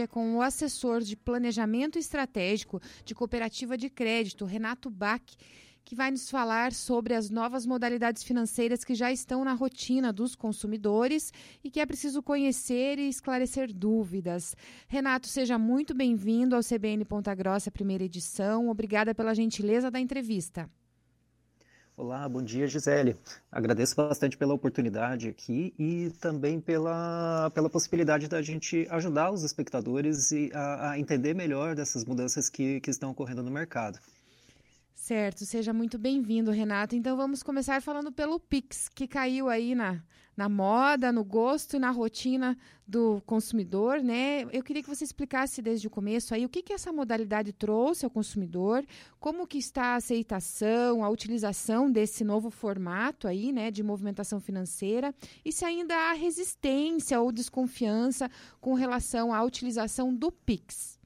é com o assessor de planejamento estratégico de cooperativa de crédito, Renato Bach, que vai nos falar sobre as novas modalidades financeiras que já estão na rotina dos consumidores e que é preciso conhecer e esclarecer dúvidas. Renato, seja muito bem-vindo ao CBN Ponta Grossa, primeira edição. Obrigada pela gentileza da entrevista. Olá, bom dia, Gisele. Agradeço bastante pela oportunidade aqui e também pela, pela possibilidade da gente ajudar os espectadores a, a entender melhor dessas mudanças que, que estão ocorrendo no mercado. Certo, seja muito bem-vindo, Renato. Então vamos começar falando pelo Pix, que caiu aí na, na moda, no gosto e na rotina do consumidor, né? Eu queria que você explicasse desde o começo aí o que, que essa modalidade trouxe ao consumidor, como que está a aceitação, a utilização desse novo formato aí, né, de movimentação financeira, e se ainda há resistência ou desconfiança com relação à utilização do Pix.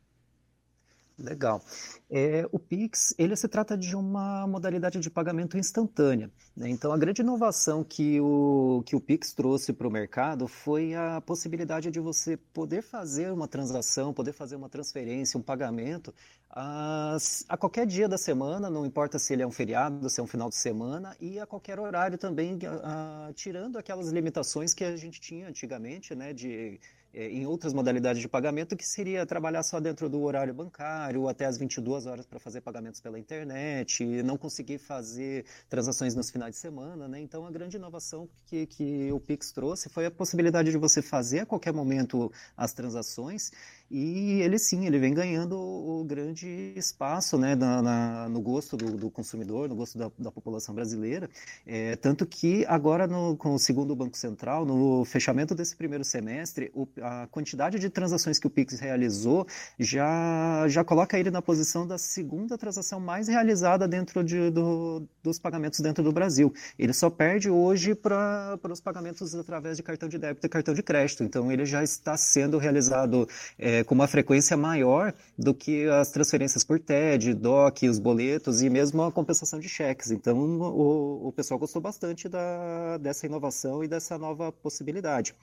Legal. É, o Pix, ele se trata de uma modalidade de pagamento instantânea. Né? Então, a grande inovação que o, que o Pix trouxe para o mercado foi a possibilidade de você poder fazer uma transação, poder fazer uma transferência, um pagamento a, a qualquer dia da semana, não importa se ele é um feriado, se é um final de semana, e a qualquer horário também, a, a, tirando aquelas limitações que a gente tinha antigamente, né, de em outras modalidades de pagamento, que seria trabalhar só dentro do horário bancário, até as 22 horas para fazer pagamentos pela internet, não conseguir fazer transações nos finais de semana. Né? Então, a grande inovação que, que o Pix trouxe foi a possibilidade de você fazer a qualquer momento as transações e ele sim, ele vem ganhando o grande espaço né, na, na no gosto do, do, consumidor, no gosto da, da população brasileira. É, tanto que agora, no, com o segundo Banco Central, no fechamento desse primeiro semestre, o, a quantidade de transações que o Pix realizou já, já coloca ele na posição da segunda transação mais realizada dentro de, do, dos pagamentos dentro do Brasil. Ele só perde hoje para os pagamentos através de cartão de débito e cartão de crédito. Então, ele já está sendo realizado. É, com uma frequência maior do que as transferências por TED, DOC, os boletos e mesmo a compensação de cheques. Então, o, o pessoal gostou bastante da, dessa inovação e dessa nova possibilidade.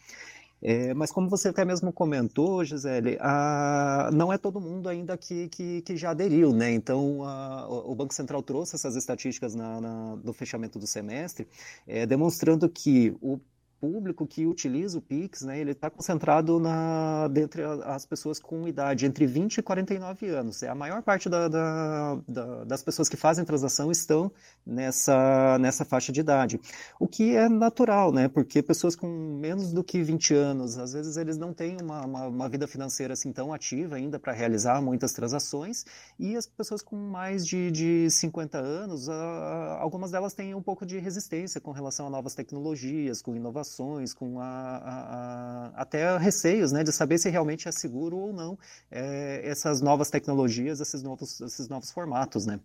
É, mas como você até mesmo comentou, Gisele, a, não é todo mundo ainda que, que, que já aderiu, né? Então, a, o Banco Central trouxe essas estatísticas na, na, no fechamento do semestre, é, demonstrando que o público que utiliza o Pix, né, ele está concentrado na, dentre as pessoas com idade entre 20 e 49 anos. É a maior parte da, da, da, das pessoas que fazem transação estão nessa, nessa faixa de idade. O que é natural, né, porque pessoas com menos do que 20 anos, às vezes eles não têm uma, uma, uma vida financeira assim tão ativa ainda para realizar muitas transações, e as pessoas com mais de, de 50 anos, algumas delas têm um pouco de resistência com relação a novas tecnologias, com inovações, com a, a, a, até receios né, de saber se realmente é seguro ou não é, essas novas tecnologias, esses novos, esses novos formatos. Né?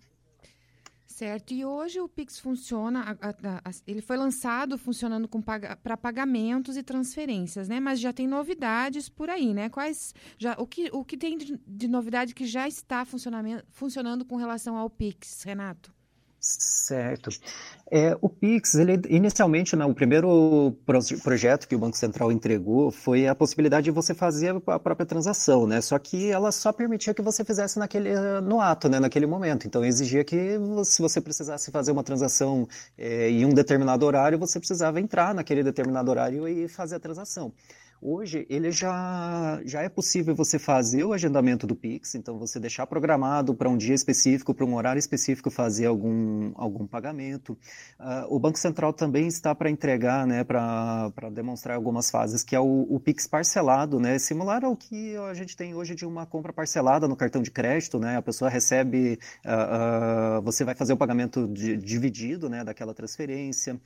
Certo. E hoje o Pix funciona, ele foi lançado funcionando para pagamentos e transferências, né? Mas já tem novidades por aí, né? Quais já o que, o que tem de, de novidade que já está funcionando com relação ao Pix, Renato? Certo. É, o Pix, ele inicialmente, né, o primeiro projeto que o Banco Central entregou foi a possibilidade de você fazer a própria transação, né? Só que ela só permitia que você fizesse naquele, no ato, né, naquele momento. Então exigia que se você precisasse fazer uma transação é, em um determinado horário, você precisava entrar naquele determinado horário e fazer a transação. Hoje, ele já, já é possível você fazer o agendamento do Pix, então você deixar programado para um dia específico, para um horário específico, fazer algum, algum pagamento. Uh, o Banco Central também está para entregar, né, para demonstrar algumas fases, que é o, o, Pix parcelado, né, similar ao que a gente tem hoje de uma compra parcelada no cartão de crédito, né, a pessoa recebe, uh, uh, você vai fazer o pagamento de, dividido, né, daquela transferência.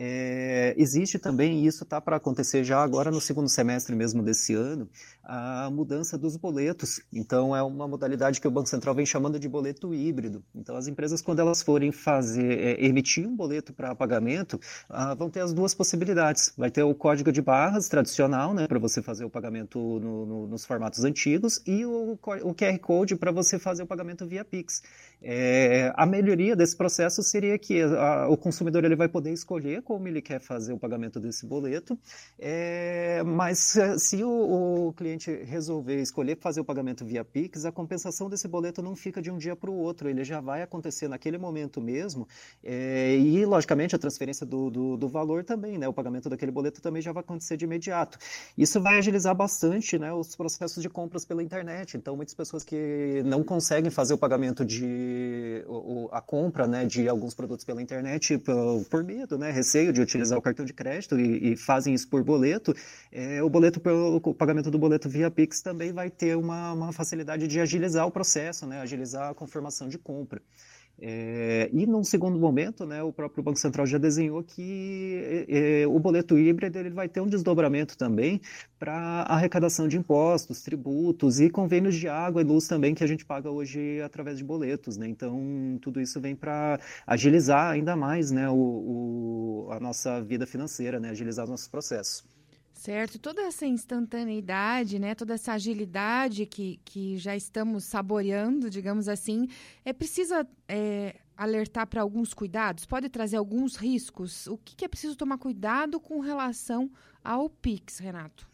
É, existe também, e isso está para acontecer já agora no segundo semestre mesmo desse ano, a mudança dos boletos. Então, é uma modalidade que o Banco Central vem chamando de boleto híbrido. Então, as empresas, quando elas forem fazer, é, emitir um boleto para pagamento, ah, vão ter as duas possibilidades. Vai ter o código de barras tradicional, né, para você fazer o pagamento no, no, nos formatos antigos, e o, o QR Code para você fazer o pagamento via Pix. É, a melhoria desse processo seria que a, o consumidor ele vai poder escolher como ele quer fazer o pagamento desse boleto, é, mas se o, o, cliente resolver escolher fazer o pagamento via Pix, a compensação desse boleto não fica de um dia para o outro, ele já vai acontecer naquele momento mesmo, é, e logicamente a transferência do, do, do, valor também, né, o pagamento daquele boleto também já vai acontecer de imediato. Isso vai agilizar bastante né, os processos de compras pela internet, então muitas pessoas que não conseguem fazer o pagamento de a compra né, de alguns produtos pela internet por, por medo, né, receio de utilizar o cartão de crédito e, e fazem isso por boleto, é, o boleto o pagamento do boleto via Pix também vai ter uma, uma facilidade de agilizar o processo, né, agilizar a confirmação de compra. É, e num segundo momento, né, o próprio Banco Central já desenhou que é, é o boleto híbrido ele vai ter um desdobramento também para arrecadação de impostos, tributos e convênios de água e luz também que a gente paga hoje através de boletos. Né? Então, tudo isso vem para agilizar ainda mais né, o, o, a nossa vida financeira, né, agilizar os nossos processos. Certo, toda essa instantaneidade, né, toda essa agilidade que, que já estamos saboreando, digamos assim, é precisa é, alertar para alguns cuidados? Pode trazer alguns riscos? O que, que é preciso tomar cuidado com relação ao PIX, Renato?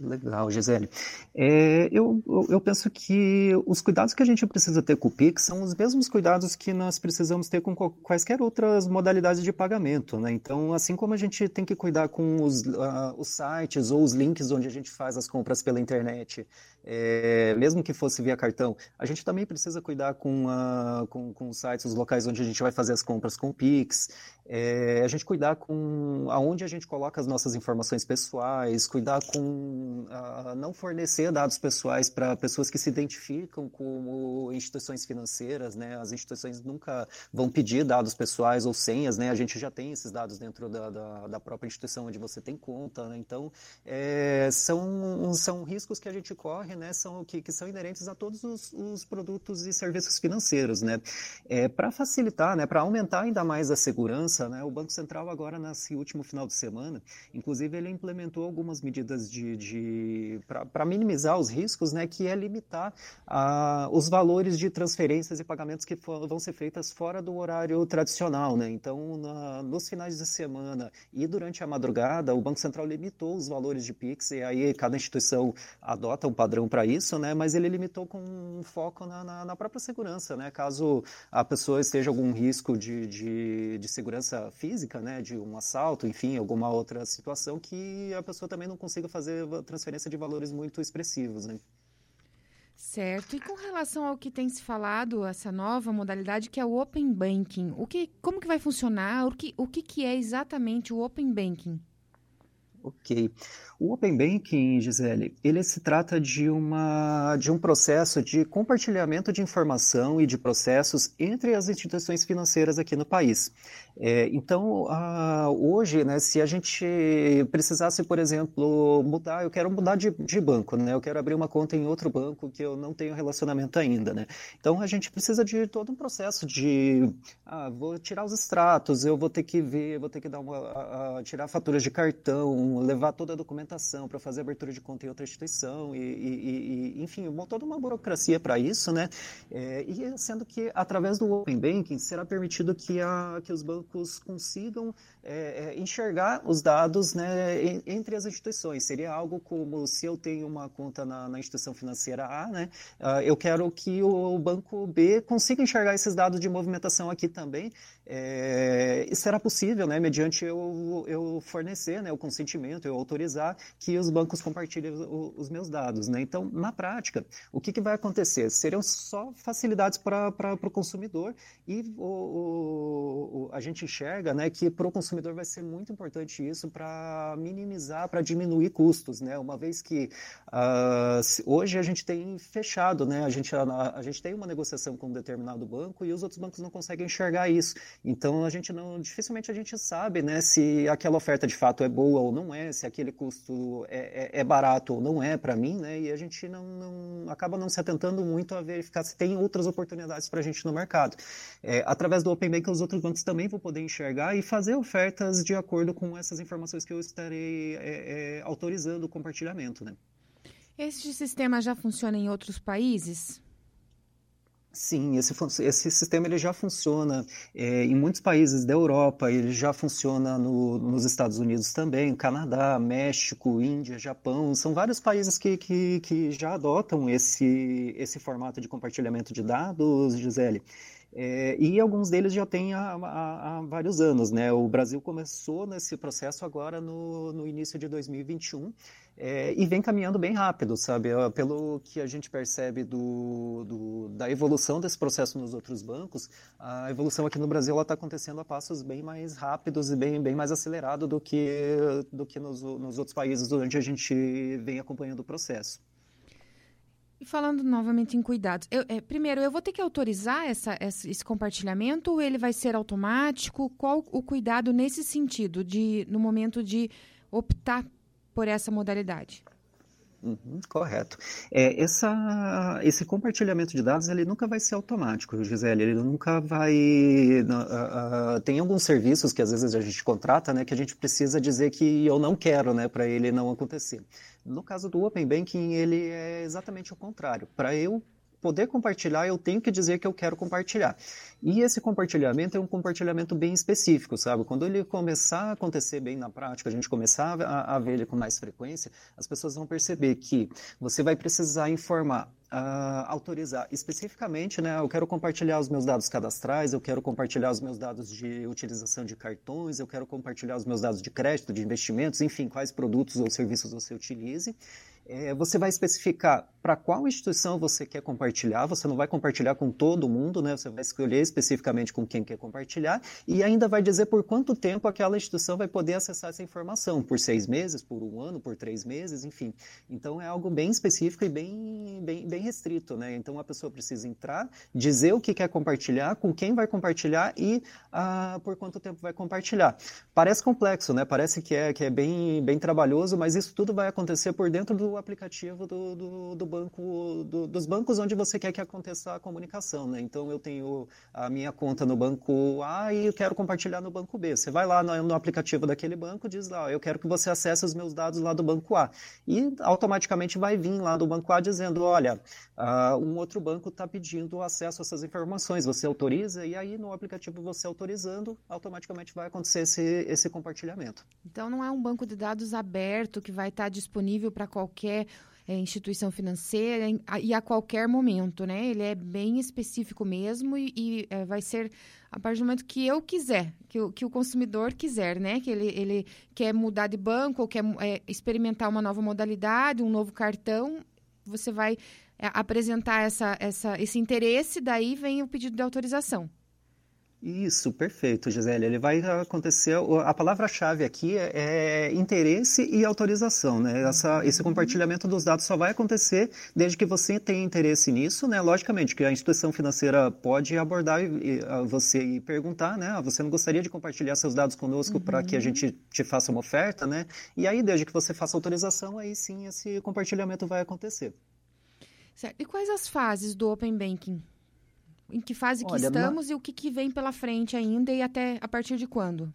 Legal, Gisele. É, eu, eu penso que os cuidados que a gente precisa ter com o Pix são os mesmos cuidados que nós precisamos ter com quaisquer outras modalidades de pagamento. Né? Então, assim como a gente tem que cuidar com os, uh, os sites ou os links onde a gente faz as compras pela internet, é, mesmo que fosse via cartão, a gente também precisa cuidar com, uh, com, com os sites, os locais onde a gente vai fazer as compras com o Pix, é, a gente cuidar com aonde a gente coloca as nossas informações pessoais, cuidar com uh, não fornecer dados pessoais para pessoas que se identificam como instituições financeiras, né? As instituições nunca vão pedir dados pessoais ou senhas, né? A gente já tem esses dados dentro da, da, da própria instituição onde você tem conta, né? Então, é, são, são riscos que a gente corre né, são, que, que são inerentes a todos os, os produtos e serviços financeiros. Né? É, para facilitar, né, para aumentar ainda mais a segurança, né, o Banco Central agora, nesse último final de semana, inclusive ele implementou algumas medidas de, de para minimizar os riscos, né, que é limitar a, os valores de transferências e pagamentos que for, vão ser feitas fora do horário tradicional. Né? Então, na, nos finais de semana e durante a madrugada, o Banco Central limitou os valores de PIX e aí cada instituição adota um padrão para isso, né? Mas ele limitou com um foco na, na, na, própria segurança, né? Caso a pessoa esteja algum risco de, de, de, segurança física, né? De um assalto, enfim, alguma outra situação que a pessoa também não consiga fazer transferência de valores muito expressivos, né? Certo. E com relação ao que tem se falado, essa nova modalidade que é o Open Banking, o que, como que vai funcionar? O que, o que, que é exatamente o Open Banking? Ok. O Open Banking, Gisele, ele se trata de, uma, de um processo de compartilhamento de informação e de processos entre as instituições financeiras aqui no país. É, então, hoje, né, se a gente precisasse, por exemplo, mudar, eu quero mudar de, de, banco, né, eu quero abrir uma conta em outro banco que eu não tenho relacionamento ainda, né, então a gente precisa de todo um processo de, ah, vou tirar os extratos, eu vou ter que ver, vou ter que dar uma, a, a, tirar faturas de cartão, levar toda a documentação para fazer abertura de conta em outra instituição e, e, e enfim, toda uma burocracia para isso, né, é, e sendo que através do Open Banking será permitido que, a, que os bancos consigam é, é, enxergar os dados né, entre as instituições. Seria algo como se eu tenho uma conta na, na instituição financeira A, né, uh, eu quero que o banco B consiga enxergar esses dados de movimentação aqui também. É, será possível, né, mediante eu, eu fornecer né, o consentimento, eu autorizar que os bancos compartilhem os, meus dados. Né? Então, na prática, o que, que vai acontecer? Seriam só facilidades para o consumidor e o, o, a gente enxerga né, que para o consumidor vai ser muito importante isso para minimizar, para diminuir custos, né? Uma vez que uh, hoje a gente tem fechado, né? A gente, a, a, gente tem uma negociação com um determinado banco e os outros bancos não conseguem enxergar isso. Então a gente não, dificilmente a gente sabe, né? Se aquela oferta de fato é boa ou não é, se aquele custo é, é, é barato ou não é para mim, né? E a gente não, não, acaba não se atentando muito a verificar se tem outras oportunidades para a gente no mercado. É, através do Open Bank, os outros bancos também vão poder enxergar e fazer ofertas de acordo com essas informações que eu estarei é, é, autorizando o compartilhamento. Né? Este sistema já funciona em outros países? Sim, esse, esse sistema ele já funciona é, em muitos países da Europa, ele já funciona no, nos Estados Unidos também, Canadá, México, Índia, Japão, são vários países que, que, que já adotam esse, esse formato de compartilhamento de dados, Gisele. É, e alguns deles já têm há, há, há, vários anos, né? O Brasil começou nesse processo agora no, no início de 2021 é, e vem caminhando bem rápido, sabe? Pelo que a gente percebe do, do, da evolução desse processo nos outros bancos, a evolução aqui no Brasil está acontecendo a passos bem mais rápidos e bem, bem mais acelerado do que, do que nos, nos outros países onde a gente vem acompanhando o processo. E falando novamente em cuidados, eu, é, primeiro, eu vou ter que autorizar essa, essa, esse compartilhamento ou ele vai ser automático? Qual o cuidado nesse sentido, de no momento de optar por essa modalidade? Uhum, correto. É, essa, esse compartilhamento de dados ele nunca vai ser automático, Gisele. Ele nunca vai. Uh, uh, tem alguns serviços que às vezes a gente contrata, né, que a gente precisa dizer que eu não quero, né, para ele não acontecer. No caso do Open Banking, ele é exatamente o contrário. Para eu poder compartilhar, eu tenho que dizer que eu quero compartilhar. E esse compartilhamento é um compartilhamento bem específico, sabe? Quando ele começar a acontecer bem na prática, a gente começar a, a ver ele com mais frequência, as pessoas vão perceber que você vai precisar informar Uh, autorizar especificamente, né? Eu quero compartilhar os meus dados cadastrais, eu quero compartilhar os meus dados de utilização de cartões, eu quero compartilhar os meus dados de crédito, de investimentos, enfim, quais produtos ou serviços você utilize. É, você vai especificar para qual instituição você quer compartilhar, você não vai compartilhar com todo mundo, né? Você vai escolher especificamente com quem quer compartilhar e ainda vai dizer por quanto tempo aquela instituição vai poder acessar essa informação, por seis meses, por um ano, por três meses, enfim. Então é algo bem específico e bem, bem, bem restrito, né? Então a pessoa precisa entrar, dizer o que quer compartilhar, com quem vai compartilhar e ah, por quanto tempo vai compartilhar. Parece complexo, né? Parece que é, que é bem, bem trabalhoso, mas isso tudo vai acontecer por dentro do aplicativo do, do, do banco, do, dos bancos onde você quer que aconteça a comunicação, né? Então eu tenho a minha conta no banco A e eu quero compartilhar no banco B. Você vai lá no, no aplicativo daquele banco, diz lá, eu quero que você acesse os meus dados lá do banco A e automaticamente vai vir lá do banco A dizendo, olha, uh, um outro banco está pedindo acesso a essas informações, você autoriza e aí no aplicativo você autorizando, automaticamente vai acontecer esse, esse compartilhamento. Então não é um banco de dados aberto que vai estar disponível para qualquer é, instituição financeira e a qualquer momento, né? Ele é bem específico mesmo e, e é, vai ser a partir do momento que eu quiser, que que o consumidor quiser, né? Que ele, ele quer mudar de banco ou quer é, experimentar uma nova modalidade, um novo cartão, você vai é, apresentar essa, essa, esse interesse, daí vem o pedido de autorização. Isso, perfeito, Gisele. Ele vai acontecer. A palavra-chave aqui é, é, interesse e autorização, né? Essa, esse compartilhamento dos dados só vai acontecer desde que você tenha interesse nisso, né? Logicamente que a instituição financeira pode abordar você e perguntar, né? Ah, você não gostaria de compartilhar seus dados conosco uhum. para que a gente te faça uma oferta, né? E aí, desde que você faça autorização, aí sim esse compartilhamento vai acontecer. Certo. E quais as fases do Open Banking? Em que fase Olha, que estamos na... e o que, que vem pela frente ainda e até a partir de quando?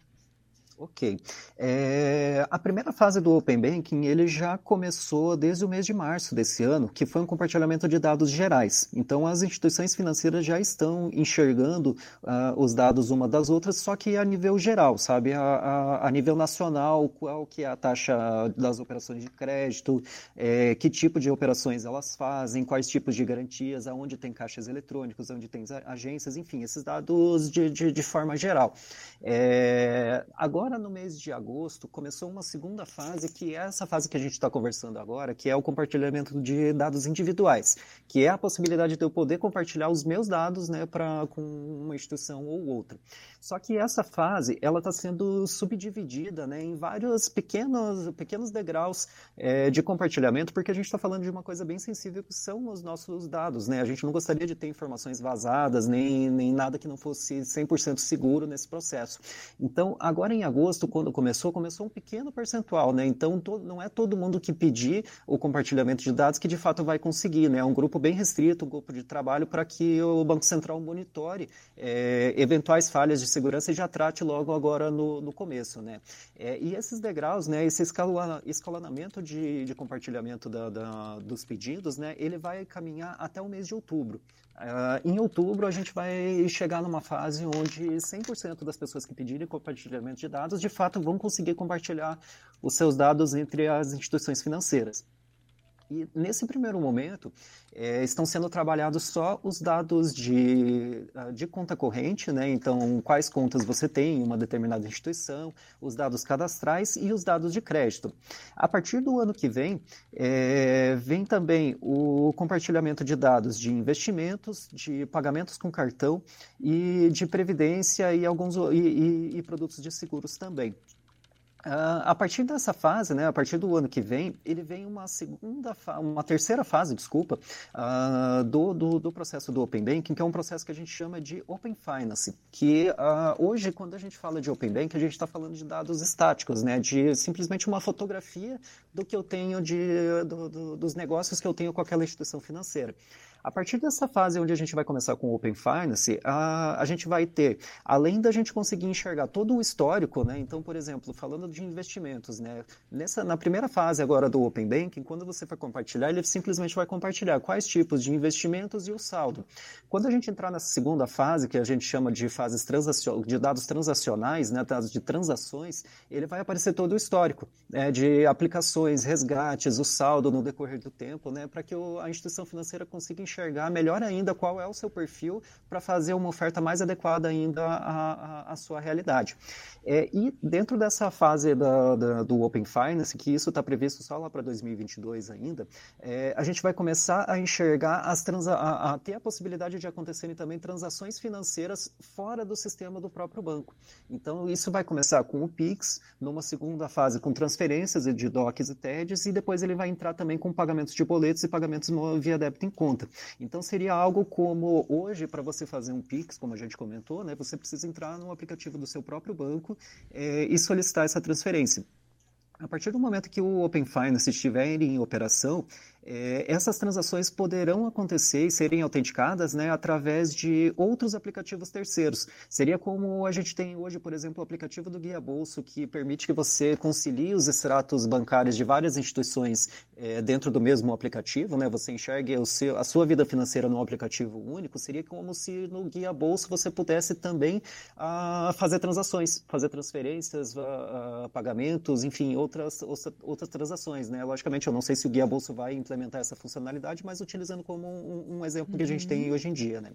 Ok. É, a primeira fase do Open Banking ele já começou desde o mês de março desse ano, que foi um compartilhamento de dados gerais. Então, as instituições financeiras já estão enxergando uh, os dados uma das outras, só que a nível geral, sabe? A, a, a nível nacional, qual que é a taxa das operações de crédito, é, que tipo de operações elas fazem, quais tipos de garantias, aonde tem caixas eletrônicos, onde tem agências, enfim, esses dados de, de, de forma geral. É, agora, Agora, no mês de agosto, começou uma segunda fase, que é essa fase que a gente está conversando agora, que é o compartilhamento de dados individuais, que é a possibilidade de eu poder compartilhar os meus dados né, pra, com uma instituição ou outra. Só que essa fase, ela está sendo subdividida né, em vários pequenos, pequenos degraus é, de compartilhamento, porque a gente está falando de uma coisa bem sensível, que são os nossos dados. Né? A gente não gostaria de ter informações vazadas, nem, nem nada que não fosse 100% seguro nesse processo. Então, agora em agosto, quando começou, começou um pequeno percentual, né? Então, não é todo mundo que pedir o compartilhamento de dados que de fato vai conseguir, né? É um grupo bem restrito, um grupo de trabalho para que o Banco Central monitore é, eventuais falhas de segurança e já trate logo agora no, no começo, né? É, e esses degraus, né, esse escalonamento de, de compartilhamento da, da, dos pedidos, né, ele vai caminhar até o mês de outubro. Uh, em outubro, a gente vai chegar numa fase onde 100% das pessoas que pedirem compartilhamento de dados, de fato, vão conseguir compartilhar os seus dados entre as instituições financeiras. E nesse primeiro momento, é, estão sendo trabalhados só os dados de, ah, de conta corrente, né? então quais contas você tem em uma determinada instituição, os dados cadastrais e os dados de crédito. A partir do ano que vem, é, vem também o compartilhamento de dados de investimentos, de pagamentos com cartão e de previdência e alguns e, e, e produtos de seguros também. Uh, a partir dessa fase, né, a partir do ano que vem, ele vem uma segunda, uma terceira fase, desculpa, uh, do, do, do, processo do Open Banking, que é um processo que a gente chama de Open Finance, que uh, hoje, quando a gente fala de Open Banking, a gente está falando de dados estáticos, né, de simplesmente uma fotografia do que eu tenho de, do, do, dos negócios que eu tenho com aquela instituição financeira. A partir dessa fase onde a gente vai começar com o Open Finance, a, a gente vai ter, além da gente conseguir enxergar todo o histórico, né? Então, por exemplo, falando de investimentos, né? Nessa, na primeira fase agora do Open Banking, quando você for compartilhar, ele simplesmente vai compartilhar quais tipos de investimentos e o saldo. Quando a gente entrar nessa segunda fase, que a gente chama de fases de dados transacionais, né? Dados de transações, ele vai aparecer todo o histórico né? de aplicações, resgates, o saldo no decorrer do tempo, né? Para que a instituição financeira consiga enxergar enxergar melhor ainda qual é o seu perfil para fazer uma oferta mais adequada ainda à, à, à sua realidade. É, e dentro dessa fase da, da, do Open Finance, que isso está previsto só lá para 2022 ainda, é, a gente vai começar a enxergar as transa a, a, ter a possibilidade de acontecerem também transações financeiras fora do sistema do próprio banco. Então isso vai começar com o Pix, numa segunda fase com transferências de DOCs e TEDs, e depois ele vai entrar também com pagamentos de boletos e pagamentos via débito em conta. Então seria algo como hoje para você fazer um Pix, como a gente comentou, né, você precisa entrar no aplicativo do seu próprio banco é, e solicitar essa transferência. A partir do momento que o Open Finance estiver em operação, é, essas transações poderão acontecer e serem autenticadas né, através de outros aplicativos terceiros. Seria como a gente tem hoje, por exemplo, o aplicativo do Guia Bolso, que permite que você concilie os extratos bancários de várias instituições é, dentro do mesmo aplicativo. Né? Você enxergue seu, a sua vida financeira num aplicativo único. Seria como se no Guia Bolso você pudesse também ah, fazer transações, fazer transferências, ah, pagamentos, enfim, outras, outras transações. Né? Logicamente, eu não sei se o Guia Bolso vai implementar implementar essa funcionalidade, mas utilizando como um, um exemplo uhum. que a gente tem uhum. hoje em dia, né?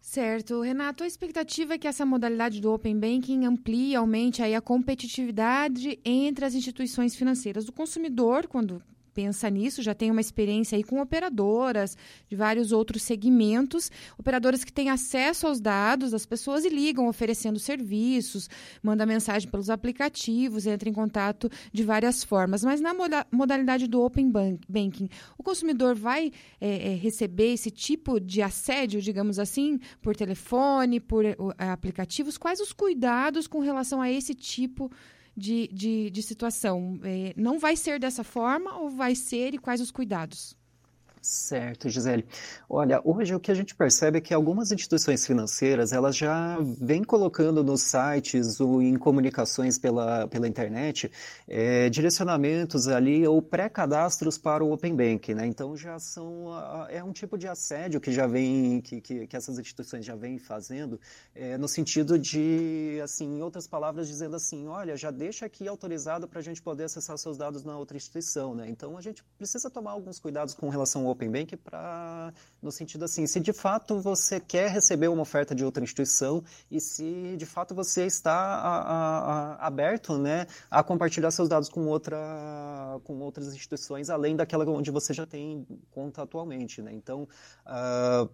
Certo. Renato, a expectativa é que essa modalidade do Open Banking amplie, aumente aí a competitividade entre as instituições financeiras. O consumidor, quando pensa nisso, já tem uma experiência aí com operadoras de vários outros segmentos, operadoras que têm acesso aos dados das pessoas e ligam oferecendo serviços, manda mensagem pelos aplicativos, entra em contato de várias formas. Mas na modalidade do Open Banking, o consumidor vai é, é, receber esse tipo de assédio, digamos assim, por telefone, por é, aplicativos? Quais os cuidados com relação a esse tipo de de, de, de situação. É, não vai ser dessa forma ou vai ser e quais os cuidados? Certo, Gisele. Olha, hoje o que a gente percebe é que algumas instituições financeiras elas já vêm colocando nos sites ou em comunicações pela, pela internet é, direcionamentos ali ou pré-cadastros para o Open Bank, né? Então já são é um tipo de assédio que já vem que, que, que essas instituições já vêm fazendo é, no sentido de assim, em outras palavras, dizendo assim, olha, já deixa aqui autorizado para a gente poder acessar seus dados na outra instituição, né? Então a gente precisa tomar alguns cuidados com relação ao Open Bank para no sentido assim, se de fato você quer receber uma oferta de outra instituição e se de fato você está a, a, a, aberto, né, a compartilhar seus dados com outra com outras instituições além daquela onde você já tem conta atualmente, né? Então, uh,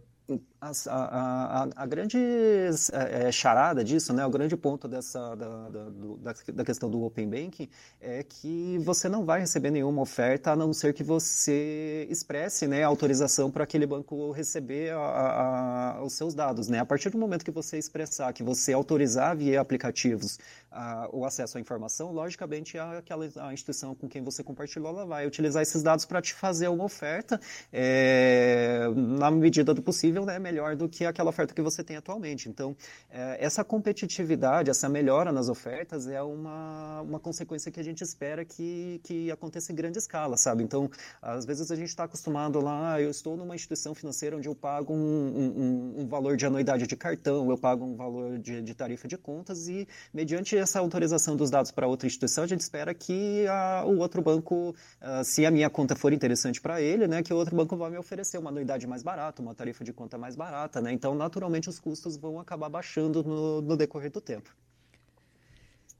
a, a, a, grande é, é, charada disso, né, o grande ponto dessa, da, da, da, questão do Open Banking é que você não vai receber nenhuma oferta a não ser que você expresse né, autorização para aquele banco receber a, os seus dados. Né? A partir do momento que você expressar, que você autorizar via aplicativos a, o acesso à informação, logicamente aquela a instituição com quem você compartilhou, ela vai utilizar esses dados para te fazer uma oferta é, na medida do possível, né, melhor do que aquela oferta que você tem atualmente. Então, é, essa competitividade, essa melhora nas ofertas é uma, uma consequência que a gente espera que, que aconteça em grande escala, sabe? Então, às vezes a gente está acostumado lá, ah, eu estou numa instituição financeira onde eu pago um, um, um valor de anuidade de cartão, eu pago um valor de, de tarifa de contas e, mediante essa autorização dos dados para outra instituição, a gente espera que a, o outro banco, uh, se a minha conta for interessante para ele, né, que o outro banco vai me oferecer uma anuidade mais barata, uma tarifa de conta mais barata, né? Então, naturalmente, os custos vão acabar baixando no, no decorrer do tempo.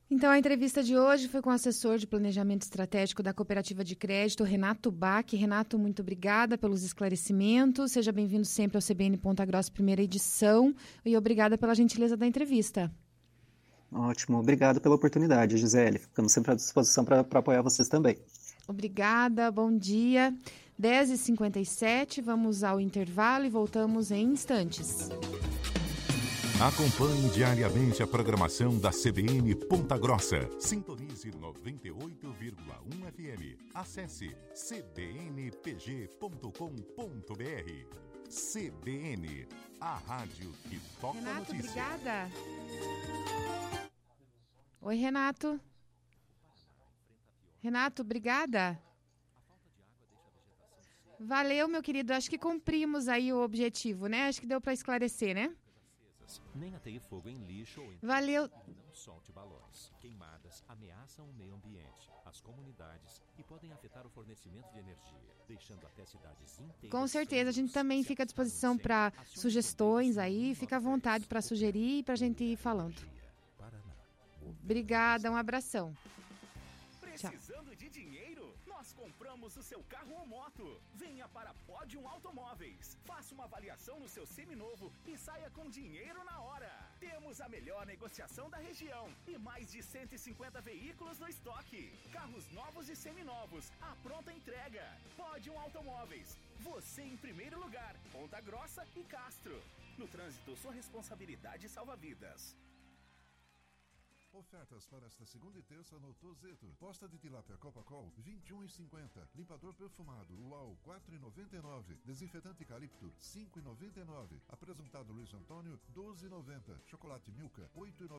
Então, a entrevista de hoje foi com o assessor de planejamento estratégico da Cooperativa de Crédito, Renato Bach. Renato, muito obrigada pelos esclarecimentos. Seja bem-vindo sempre ao CBN Ponta Grossa, primeira edição. E obrigada pela gentileza da entrevista. Ótimo, obrigado pela oportunidade, Gisele. Ficamos sempre à disposição para apoiar vocês também. Obrigada, bom dia. 10h57, vamos ao intervalo e voltamos em instantes. Acompanhe diariamente a programação da CBN Ponta Grossa. Sintonize 98,1 FM. Acesse cbnpg.com.br. CBN, a rádio que toca Renato, notícia. obrigada. Oi, Renato. Renato, obrigada. Valeu, meu querido. Acho que cumprimos aí o objetivo, né? Acho que deu para esclarecer, né? Nem ateie fogo em lixo ou em Valeu. não solte balões. Queimadas ameaçam o meio ambiente, as comunidades e podem afetar o fornecimento de energia, deixando até cidades inteiras. Com certeza, a gente também fica à disposição para sugestões aí. Fica à 93. vontade para sugerir e para a gente ir falando. Obrigada, um abração. Precisando de dinheiro? Nós compramos o seu carro ou moto. Venha para Podium Automóveis. Faça uma avaliação no seu seminovo e saia com dinheiro na hora. Temos a melhor negociação da região e mais de 150 veículos no estoque. Carros novos e seminovos. A pronta entrega. Podium Automóveis. Você em primeiro lugar. Ponta Grossa e Castro. No trânsito, sua responsabilidade salva vidas. Ofertas para esta segunda e terça no Tozeto. Posta de tilápia Copacol, 21,50. Limpador perfumado UAU, 4,99. Desinfetante Calipto, 5,99. Apresentado Luiz Antônio, 12,90. Chocolate Milka, 8,99.